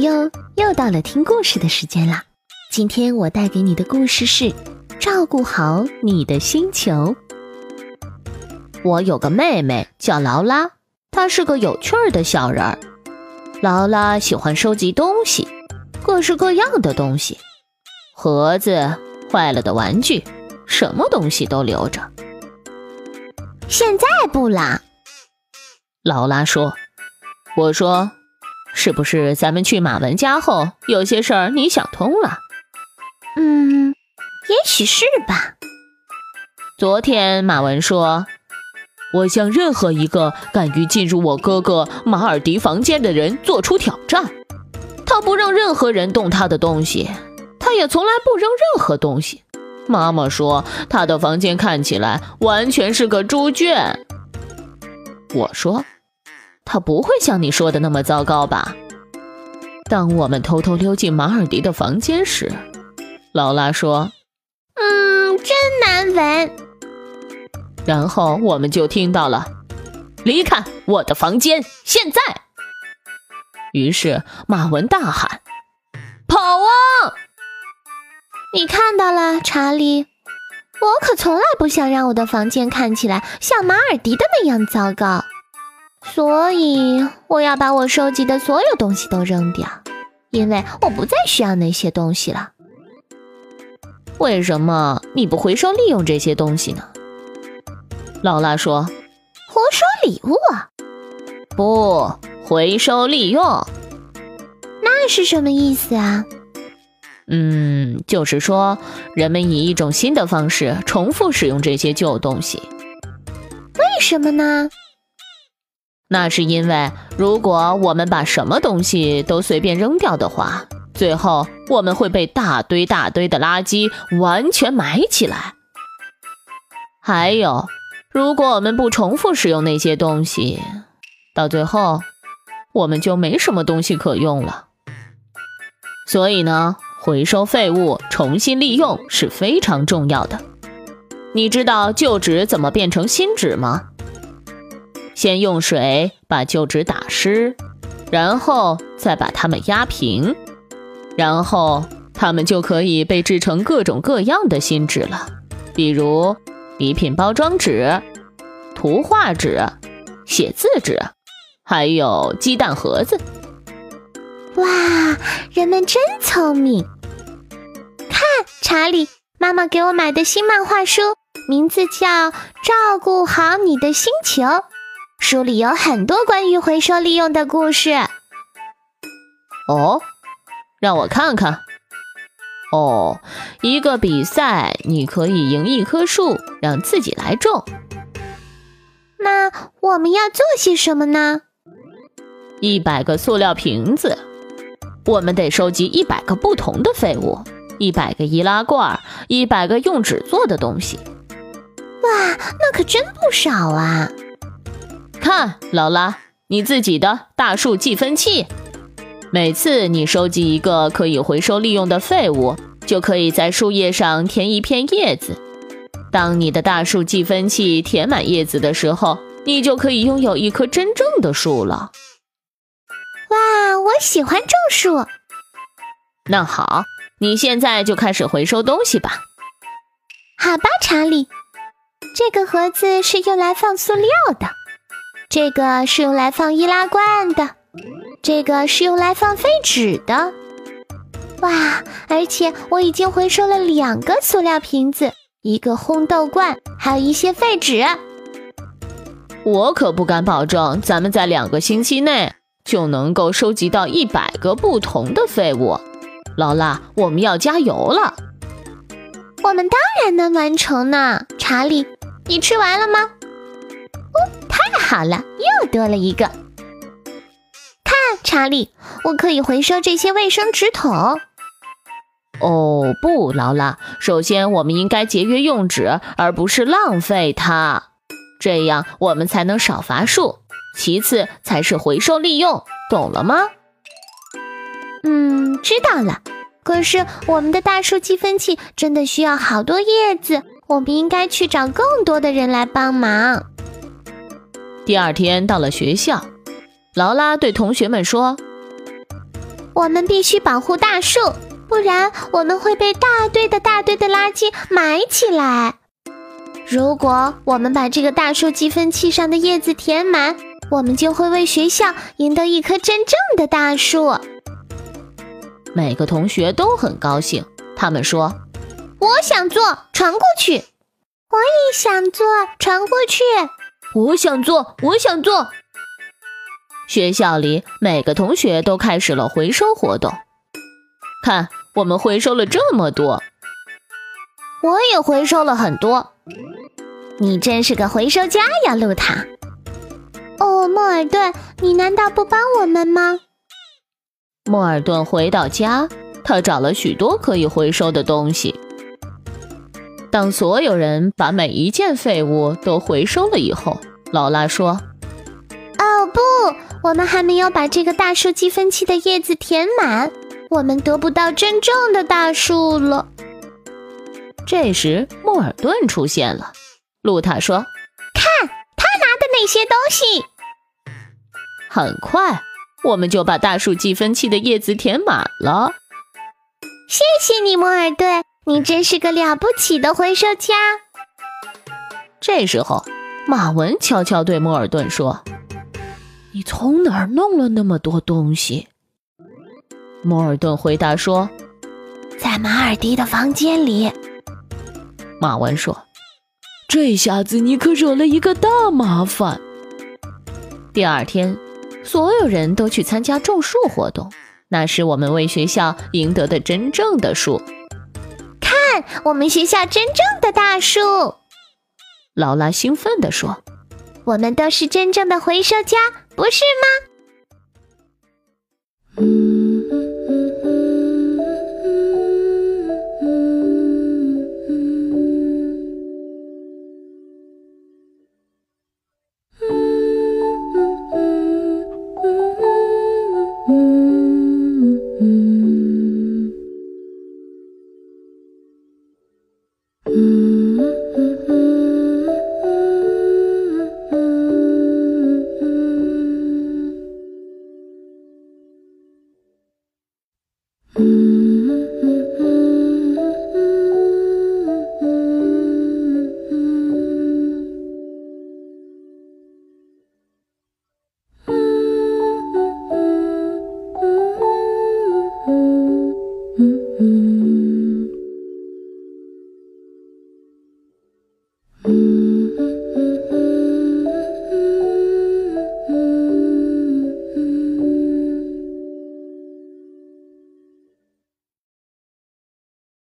朋友，又到了听故事的时间啦！今天我带给你的故事是《照顾好你的星球》。我有个妹妹叫劳拉，她是个有趣儿的小人儿。劳拉喜欢收集东西，各式各样的东西，盒子、坏了的玩具，什么东西都留着。现在不啦，劳拉说：“我说。”是不是咱们去马文家后，有些事儿你想通了？嗯，也许是吧。昨天马文说：“我向任何一个敢于进入我哥哥马尔迪房间的人做出挑战。他不让任何人动他的东西，他也从来不扔任何东西。妈妈说他的房间看起来完全是个猪圈。”我说。他不会像你说的那么糟糕吧？当我们偷偷溜进马尔迪的房间时，劳拉说：“嗯，真难闻。”然后我们就听到了：“离开我的房间，现在！”于是马文大喊：“跑啊！”你看到了，查理？我可从来不想让我的房间看起来像马尔迪的那样糟糕。所以我要把我收集的所有东西都扔掉，因为我不再需要那些东西了。为什么你不回收利用这些东西呢？劳拉说：“回收礼物？不，回收利用。那是什么意思啊？”嗯，就是说人们以一种新的方式重复使用这些旧东西。为什么呢？那是因为，如果我们把什么东西都随便扔掉的话，最后我们会被大堆大堆的垃圾完全埋起来。还有，如果我们不重复使用那些东西，到最后我们就没什么东西可用了。所以呢，回收废物、重新利用是非常重要的。你知道旧纸怎么变成新纸吗？先用水把旧纸打湿，然后再把它们压平，然后它们就可以被制成各种各样的新纸了，比如礼品包装纸、图画纸、写字纸，还有鸡蛋盒子。哇，人们真聪明！看，查理，妈妈给我买的新漫画书，名字叫《照顾好你的星球》。书里有很多关于回收利用的故事。哦，让我看看。哦，一个比赛，你可以赢一棵树，让自己来种。那我们要做些什么呢？一百个塑料瓶子，我们得收集一百个不同的废物，一百个易拉罐，一百个用纸做的东西。哇，那可真不少啊！看，劳拉，你自己的大树计分器。每次你收集一个可以回收利用的废物，就可以在树叶上填一片叶子。当你的大树计分器填满叶子的时候，你就可以拥有一棵真正的树了。哇，我喜欢种树。那好，你现在就开始回收东西吧。好吧，查理，这个盒子是用来放塑料的。这个是用来放易拉罐的，这个是用来放废纸的。哇！而且我已经回收了两个塑料瓶子，一个烘豆罐，还有一些废纸。我可不敢保证咱们在两个星期内就能够收集到一百个不同的废物。劳拉，我们要加油了。我们当然能完成呢。查理，你吃完了吗？好了，又多了一个。看，查理，我可以回收这些卫生纸筒。哦不，劳拉，首先我们应该节约用纸，而不是浪费它，这样我们才能少伐树。其次才是回收利用，懂了吗？嗯，知道了。可是我们的大树积分器真的需要好多叶子，我们应该去找更多的人来帮忙。第二天到了学校，劳拉对同学们说：“我们必须保护大树。”不然我们会被大堆的大堆的垃圾埋起来。如果我们把这个大树积分器上的叶子填满，我们就会为学校赢得一棵真正的大树。每个同学都很高兴，他们说：“我想做，传过去。”我也想做，传过去。我想做，我想做。学校里每个同学都开始了回收活动。看。我们回收了这么多，我也回收了很多。你真是个回收家呀，露塔。哦，莫尔顿，你难道不帮我们吗？莫尔顿回到家，他找了许多可以回收的东西。当所有人把每一件废物都回收了以后，劳拉说：“哦不，我们还没有把这个大树积分器的叶子填满。”我们得不到真正的大树了。这时，莫尔顿出现了。露塔说：“看他拿的那些东西。”很快，我们就把大树计分器的叶子填满了。谢谢你，莫尔顿，你真是个了不起的回收家。这时候，马文悄悄对莫尔顿说：“你从哪儿弄了那么多东西？”莫尔顿回答说：“在马尔迪的房间里。”马文说：“这下子你可惹了一个大麻烦。”第二天，所有人都去参加种树活动，那是我们为学校赢得的真正的树。看，我们学校真正的大树！劳拉兴奋地说：“我们都是真正的回收家，不是吗？” Mm.